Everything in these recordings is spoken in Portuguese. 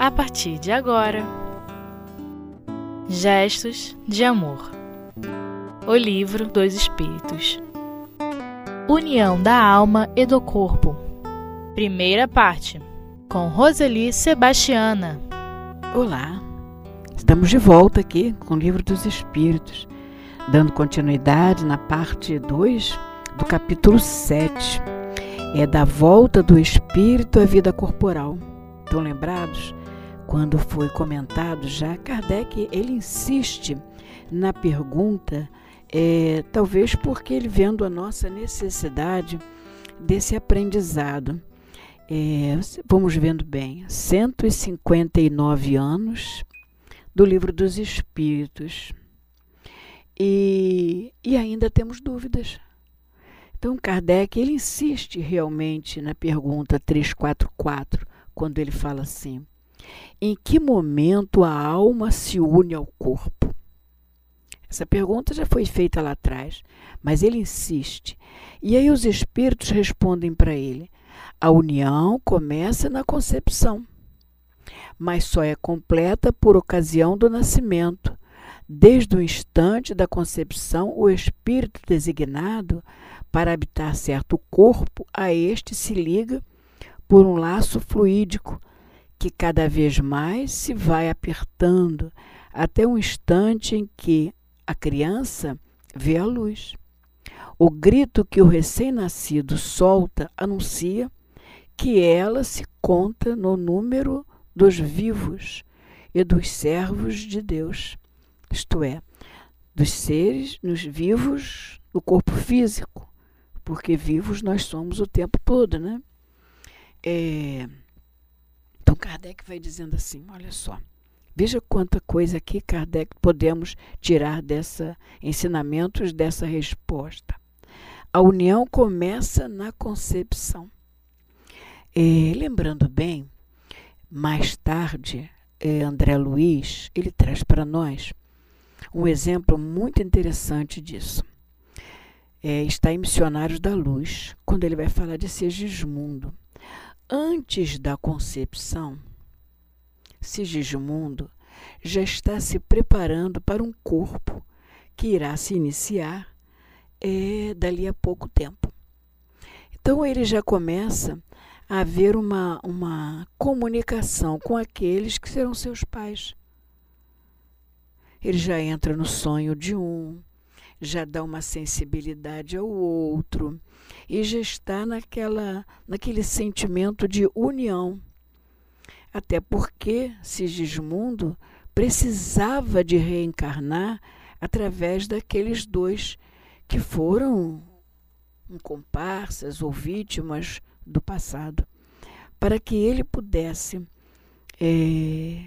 a partir de agora. Gestos de Amor O Livro dos Espíritos União da Alma e do Corpo Primeira parte Com Roseli Sebastiana Olá, estamos de volta aqui com o Livro dos Espíritos, dando continuidade na parte 2 do capítulo 7. É da volta do espírito à vida corporal. Estão lembrados? Quando foi comentado já, Kardec ele insiste na pergunta, é, talvez porque ele vendo a nossa necessidade desse aprendizado. É, vamos vendo bem, 159 anos do livro dos Espíritos. E, e ainda temos dúvidas. Então, Kardec ele insiste realmente na pergunta 344, quando ele fala assim: em que momento a alma se une ao corpo? Essa pergunta já foi feita lá atrás, mas ele insiste. E aí os espíritos respondem para ele: a união começa na concepção, mas só é completa por ocasião do nascimento. Desde o instante da concepção, o espírito designado para habitar certo corpo, a este se liga por um laço fluídico que cada vez mais se vai apertando até um instante em que a criança vê a luz. O grito que o recém-nascido solta anuncia que ela se conta no número dos vivos e dos servos de Deus, isto é, dos seres nos vivos no corpo físico, porque vivos nós somos o tempo todo, né? É, Kardec vai dizendo assim: olha só, veja quanta coisa aqui Kardec podemos tirar dessa ensinamentos dessa resposta. A união começa na concepção. É, lembrando bem, mais tarde, é, André Luiz ele traz para nós um exemplo muito interessante disso. É, está em Missionários da Luz, quando ele vai falar de Segismundo antes da concepção, Sigismundo já está se preparando para um corpo que irá se iniciar é, dali a pouco tempo. Então ele já começa a haver uma, uma comunicação com aqueles que serão seus pais. Ele já entra no sonho de um, já dá uma sensibilidade ao outro e já está naquela, naquele sentimento de união. Até porque Sigismundo precisava de reencarnar através daqueles dois que foram comparsas ou vítimas do passado, para que ele pudesse é,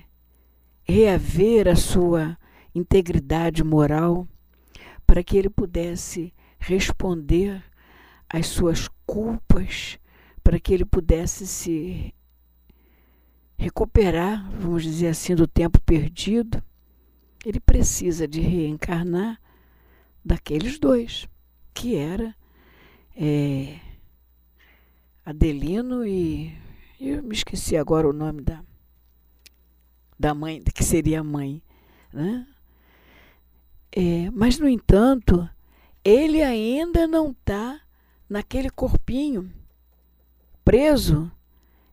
reaver a sua integridade moral para que ele pudesse responder às suas culpas, para que ele pudesse se recuperar, vamos dizer assim, do tempo perdido, ele precisa de reencarnar daqueles dois, que era é, Adelino e eu me esqueci agora o nome da da mãe, que seria a mãe, né? É, mas, no entanto, ele ainda não está naquele corpinho preso.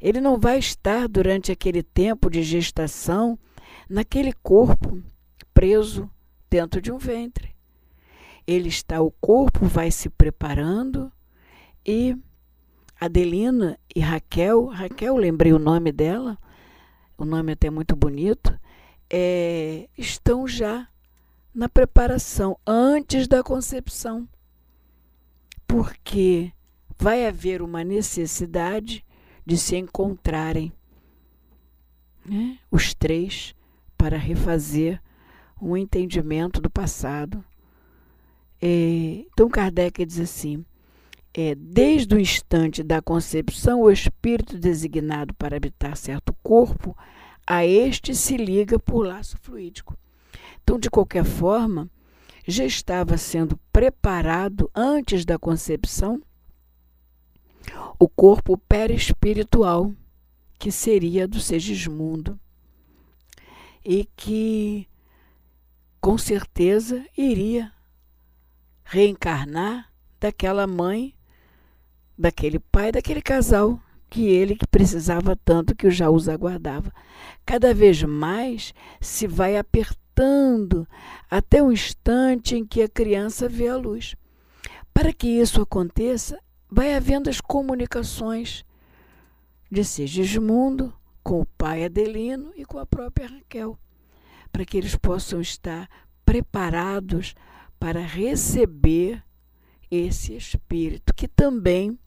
Ele não vai estar durante aquele tempo de gestação naquele corpo preso dentro de um ventre. Ele está, o corpo vai se preparando e Adelina e Raquel, Raquel, lembrei o nome dela, o nome é até muito bonito, é, estão já na preparação, antes da concepção. Porque vai haver uma necessidade de se encontrarem né, os três para refazer um entendimento do passado. É, então Kardec diz assim: é, desde o instante da concepção, o espírito designado para habitar certo corpo, a este se liga por laço fluídico. Então, de qualquer forma, já estava sendo preparado antes da concepção o corpo perespiritual, que seria do Segismundo. e que com certeza iria reencarnar daquela mãe, daquele pai, daquele casal que ele que precisava tanto que o Jaús aguardava. Cada vez mais se vai apertando até o instante em que a criança vê a luz. Para que isso aconteça, vai havendo as comunicações de Sigismundo com o pai Adelino e com a própria Raquel, para que eles possam estar preparados para receber esse espírito que também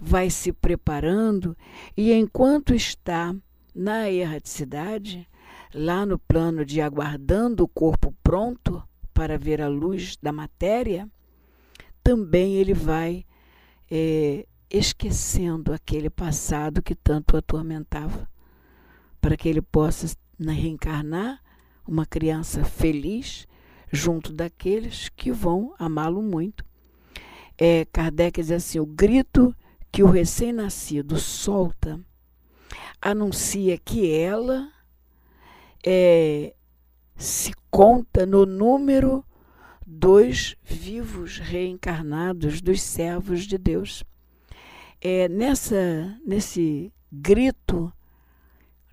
vai se preparando e enquanto está na erraticidade, lá no plano de aguardando o corpo pronto para ver a luz da matéria, também ele vai é, esquecendo aquele passado que tanto atormentava, para que ele possa reencarnar uma criança feliz junto daqueles que vão amá-lo muito. É, Kardec diz assim: o grito que o recém-nascido solta anuncia que ela é, se conta no número dos vivos reencarnados, dos servos de Deus. É, nessa, nesse grito,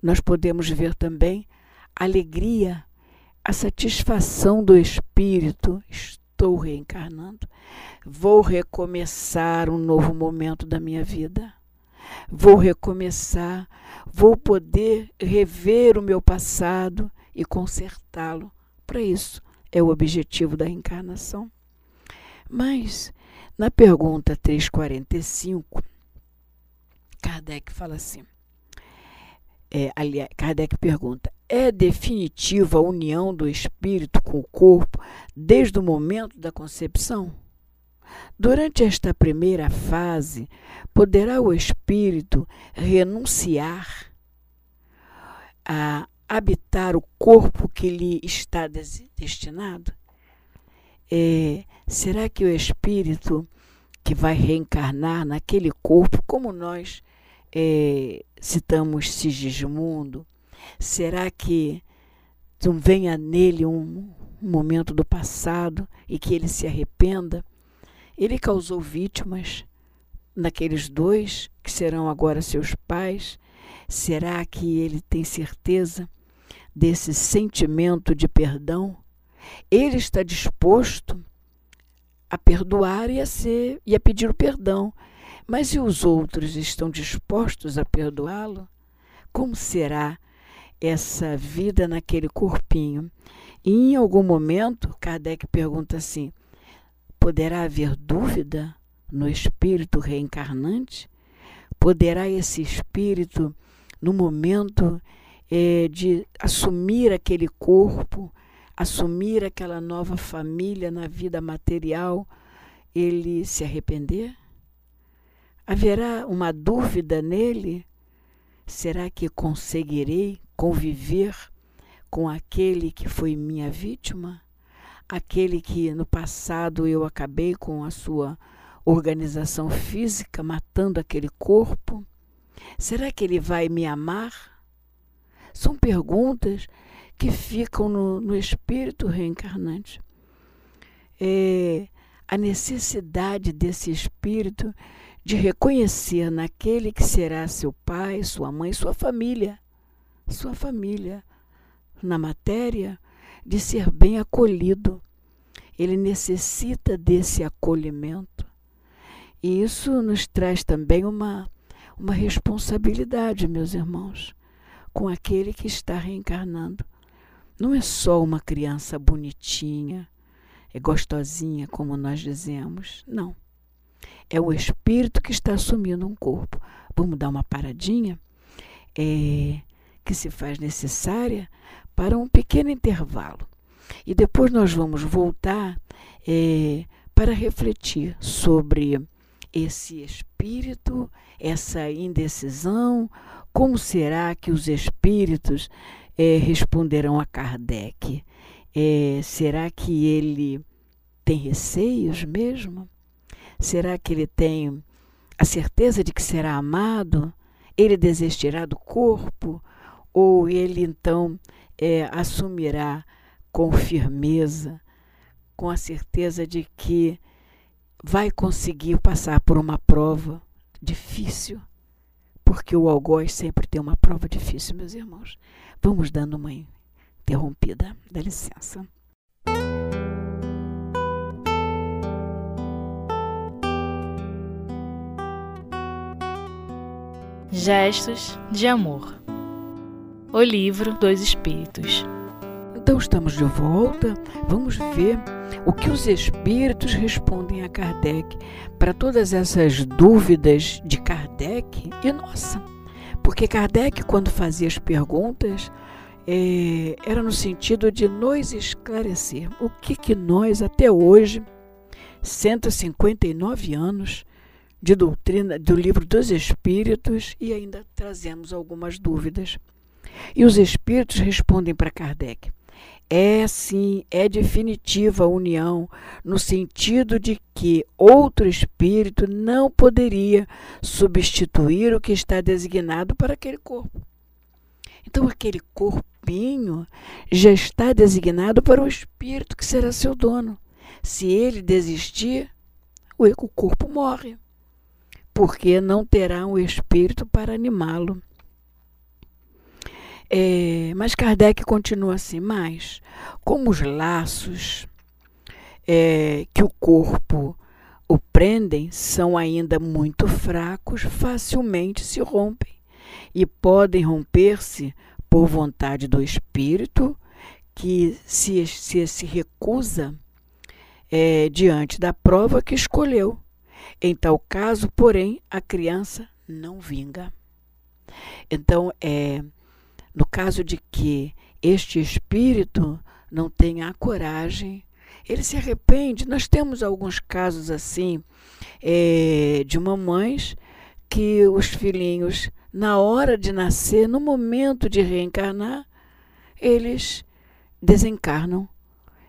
nós podemos ver também a alegria, a satisfação do espírito. Estou reencarnando, vou recomeçar um novo momento da minha vida. Vou recomeçar, vou poder rever o meu passado e consertá-lo. Para isso é o objetivo da reencarnação. Mas, na pergunta 345, Kardec fala assim: é, aliás, Kardec pergunta: é definitiva a união do espírito com o corpo desde o momento da concepção? Durante esta primeira fase, poderá o espírito renunciar a habitar o corpo que lhe está destinado? É, será que o espírito que vai reencarnar naquele corpo, como nós é, citamos Sigismundo, será que venha nele um momento do passado e que ele se arrependa? Ele causou vítimas naqueles dois que serão agora seus pais. Será que ele tem certeza desse sentimento de perdão? Ele está disposto a perdoar e a ser e a pedir o perdão mas e os outros estão dispostos a perdoá-lo? Como será essa vida naquele corpinho? E em algum momento, Kardec pergunta assim: poderá haver dúvida no espírito reencarnante? Poderá esse espírito, no momento é, de assumir aquele corpo, assumir aquela nova família na vida material, ele se arrepender? Haverá uma dúvida nele? Será que conseguirei conviver com aquele que foi minha vítima? Aquele que no passado eu acabei com a sua organização física, matando aquele corpo? Será que ele vai me amar? São perguntas que ficam no, no espírito reencarnante. É, a necessidade desse espírito de reconhecer naquele que será seu pai, sua mãe, sua família, sua família, na matéria, de ser bem acolhido. Ele necessita desse acolhimento. E isso nos traz também uma, uma responsabilidade, meus irmãos, com aquele que está reencarnando. Não é só uma criança bonitinha, é gostosinha, como nós dizemos. Não é o espírito que está assumindo um corpo. Vamos dar uma paradinha é, que se faz necessária para um pequeno intervalo. E depois nós vamos voltar é, para refletir sobre esse espírito, essa indecisão, como será que os espíritos é, responderão a Kardec? É, será que ele tem receios mesmo? Será que ele tem a certeza de que será amado? Ele desistirá do corpo? Ou ele então é, assumirá com firmeza, com a certeza de que vai conseguir passar por uma prova difícil, porque o algoz sempre tem uma prova difícil, meus irmãos. Vamos dando uma interrompida, dá licença. Gestos de Amor O Livro dos Espíritos Então estamos de volta, vamos ver o que os espíritos respondem a Kardec para todas essas dúvidas de Kardec e nossa. Porque Kardec, quando fazia as perguntas, é, era no sentido de nos esclarecer o que, que nós, até hoje, 159 anos de doutrina do livro dos Espíritos, e ainda trazemos algumas dúvidas. E os Espíritos respondem para Kardec: é sim, é definitiva a união, no sentido de que outro espírito não poderia substituir o que está designado para aquele corpo. Então, aquele corpinho já está designado para o espírito que será seu dono. Se ele desistir, o corpo morre, porque não terá um espírito para animá-lo. É, mas Kardec continua assim, mas como os laços é, que o corpo o prendem são ainda muito fracos, facilmente se rompem e podem romper-se por vontade do espírito que se, se, se recusa é, diante da prova que escolheu. Em tal caso, porém, a criança não vinga. Então, é, no caso de que este espírito não tenha a coragem, ele se arrepende. Nós temos alguns casos assim é, de mamães que os filhinhos, na hora de nascer, no momento de reencarnar, eles desencarnam.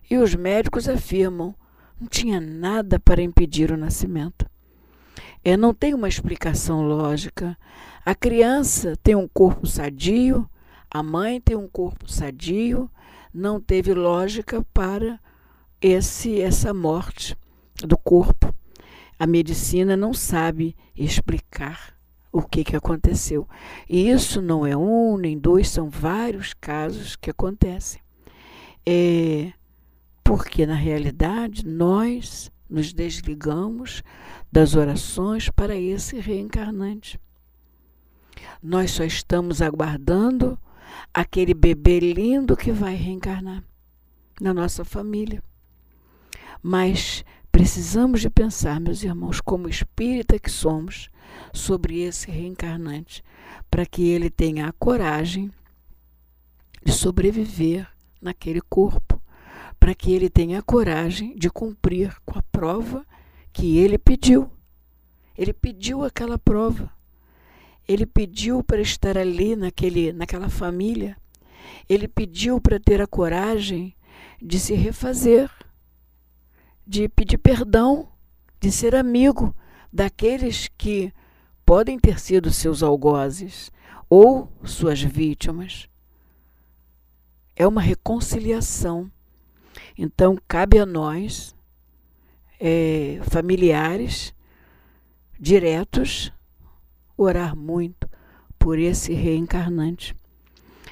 E os médicos afirmam não tinha nada para impedir o nascimento. É, não tem uma explicação lógica. A criança tem um corpo sadio, a mãe tem um corpo sadio, não teve lógica para esse essa morte do corpo. A medicina não sabe explicar o que, que aconteceu. E isso não é um nem dois, são vários casos que acontecem. É, porque, na realidade, nós nos desligamos das orações para esse reencarnante. Nós só estamos aguardando aquele bebê lindo que vai reencarnar na nossa família. Mas precisamos de pensar, meus irmãos, como espírita que somos, sobre esse reencarnante, para que ele tenha a coragem de sobreviver naquele corpo, para que ele tenha a coragem de cumprir com a prova que ele pediu. Ele pediu aquela prova. Ele pediu para estar ali naquele, naquela família. Ele pediu para ter a coragem de se refazer, de pedir perdão, de ser amigo daqueles que podem ter sido seus algozes ou suas vítimas. É uma reconciliação. Então, cabe a nós, é, familiares diretos, orar muito por esse reencarnante.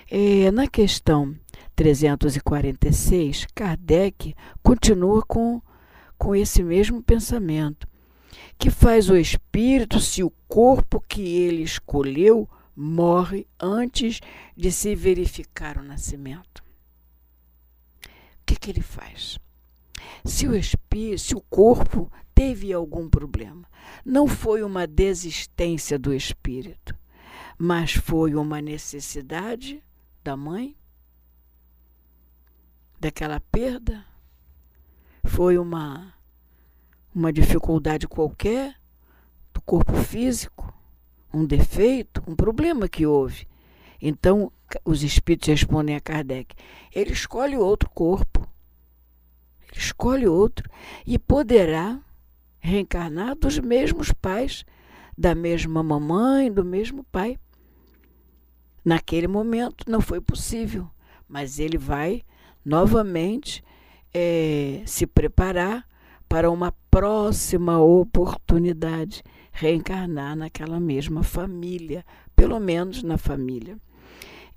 É, na questão 346, Kardec continua com, com esse mesmo pensamento. Que faz o espírito se o corpo que ele escolheu morre antes de se verificar o nascimento? O que, que ele faz? Se o espírito, se o corpo teve algum problema. Não foi uma desistência do espírito, mas foi uma necessidade da mãe, daquela perda, foi uma uma dificuldade qualquer do corpo físico, um defeito, um problema que houve. Então, os espíritos respondem a Kardec: ele escolhe outro corpo, ele escolhe outro e poderá reencarnar dos mesmos pais, da mesma mamãe, do mesmo pai. Naquele momento não foi possível, mas ele vai novamente é, se preparar para uma próxima oportunidade reencarnar naquela mesma família, pelo menos na família.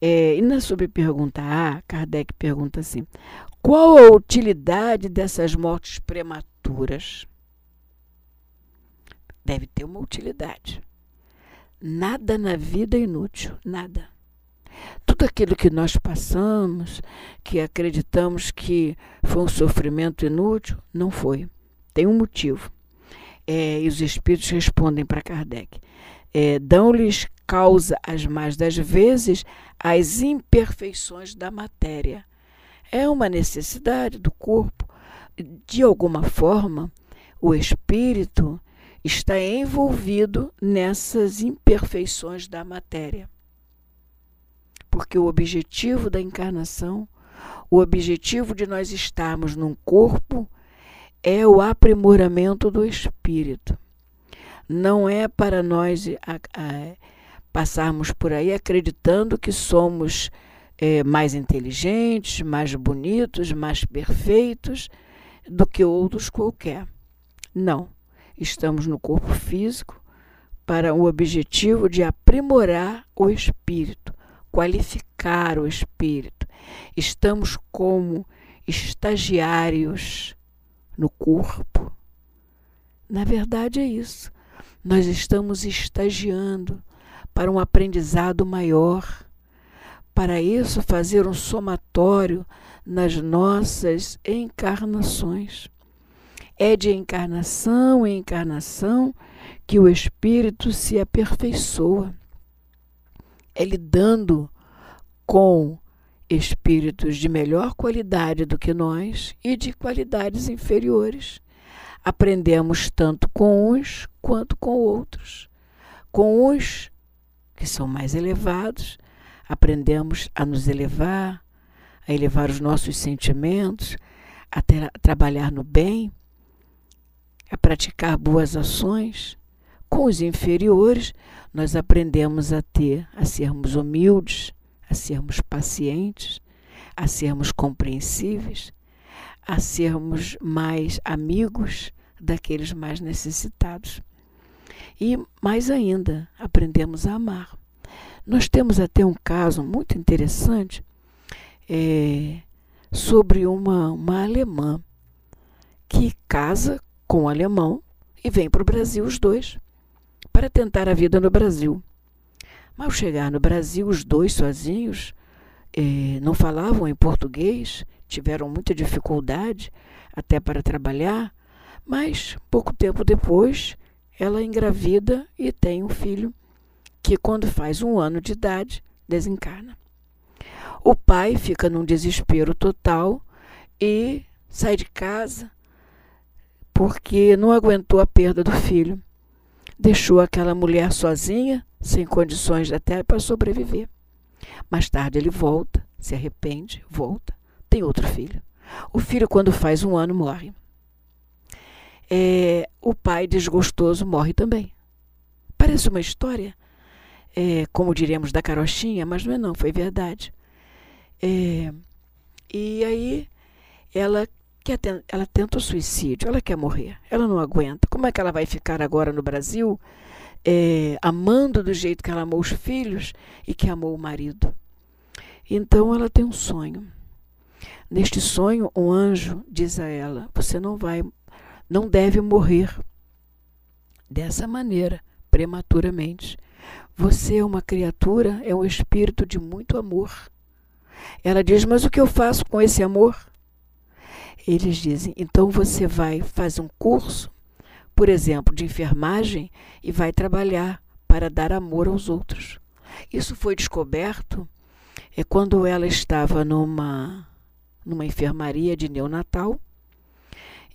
É, e na subpergunta A, Kardec pergunta assim: qual a utilidade dessas mortes prematuras? Deve ter uma utilidade. Nada na vida é inútil, nada. Tudo aquilo que nós passamos, que acreditamos que foi um sofrimento inútil, não foi. Tem um motivo. É, e os espíritos respondem para Kardec: é, dão-lhes causa as mais das vezes as imperfeições da matéria. É uma necessidade do corpo. De alguma forma, o espírito está envolvido nessas imperfeições da matéria. Porque o objetivo da encarnação, o objetivo de nós estarmos num corpo, é o aprimoramento do espírito. Não é para nós a, a, passarmos por aí acreditando que somos é, mais inteligentes, mais bonitos, mais perfeitos do que outros qualquer. Não. Estamos no corpo físico para o objetivo de aprimorar o espírito, qualificar o espírito. Estamos como estagiários no corpo. Na verdade, é isso. Nós estamos estagiando para um aprendizado maior. Para isso, fazer um somatório nas nossas encarnações. É de encarnação em encarnação que o espírito se aperfeiçoa. É lidando com espíritos de melhor qualidade do que nós e de qualidades inferiores. Aprendemos tanto com uns quanto com outros. Com uns que são mais elevados, aprendemos a nos elevar, a elevar os nossos sentimentos, a, ter, a trabalhar no bem, a praticar boas ações. Com os inferiores, nós aprendemos a ter, a sermos humildes, a sermos pacientes, a sermos compreensíveis, a sermos mais amigos daqueles mais necessitados. E mais ainda, aprendemos a amar. Nós temos até um caso muito interessante é, sobre uma, uma alemã que casa com um alemão e vem para o Brasil os dois para tentar a vida no Brasil. Mas ao chegar no Brasil, os dois sozinhos é, não falavam em português, tiveram muita dificuldade até para trabalhar, mas pouco tempo depois ela engravida e tem um filho que, quando faz um ano de idade, desencarna. O pai fica num desespero total e sai de casa porque não aguentou a perda do filho. Deixou aquela mulher sozinha, sem condições até para sobreviver. Mais tarde ele volta, se arrepende, volta, tem outro filho. O filho, quando faz um ano, morre é, o pai desgostoso morre também. Parece uma história, é, como diremos, da carochinha, mas não é não, foi verdade. É, e aí ela ela tenta o suicídio, ela quer morrer, ela não aguenta. Como é que ela vai ficar agora no Brasil é, amando do jeito que ela amou os filhos e que amou o marido? Então ela tem um sonho. Neste sonho, um anjo diz a ela: Você não vai não deve morrer dessa maneira, prematuramente. Você é uma criatura, é um espírito de muito amor. Ela diz: Mas o que eu faço com esse amor? Eles dizem: Então você vai fazer um curso, por exemplo, de enfermagem e vai trabalhar para dar amor aos outros. Isso foi descoberto é quando ela estava numa numa enfermaria de neonatal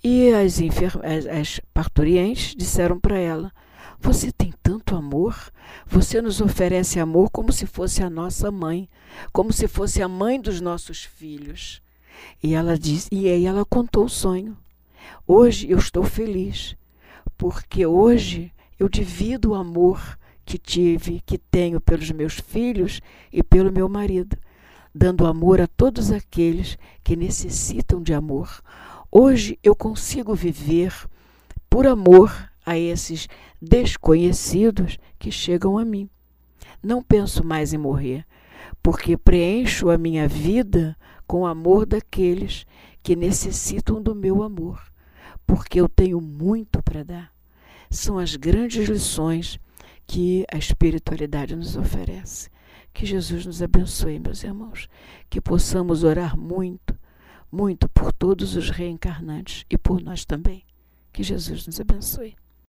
e as, as, as parturientes disseram para ela: Você tem tanto amor, você nos oferece amor como se fosse a nossa mãe, como se fosse a mãe dos nossos filhos. E ela disse, e aí ela contou o sonho. Hoje eu estou feliz, porque hoje eu divido o amor que tive, que tenho pelos meus filhos e pelo meu marido. dando amor a todos aqueles que necessitam de amor. Hoje eu consigo viver por amor a esses desconhecidos que chegam a mim. Não penso mais em morrer, porque preencho a minha vida com o amor daqueles que necessitam do meu amor, porque eu tenho muito para dar. São as grandes lições que a espiritualidade nos oferece. Que Jesus nos abençoe, meus irmãos, que possamos orar muito, muito por todos os reencarnantes e por nós também. Que Jesus nos abençoe.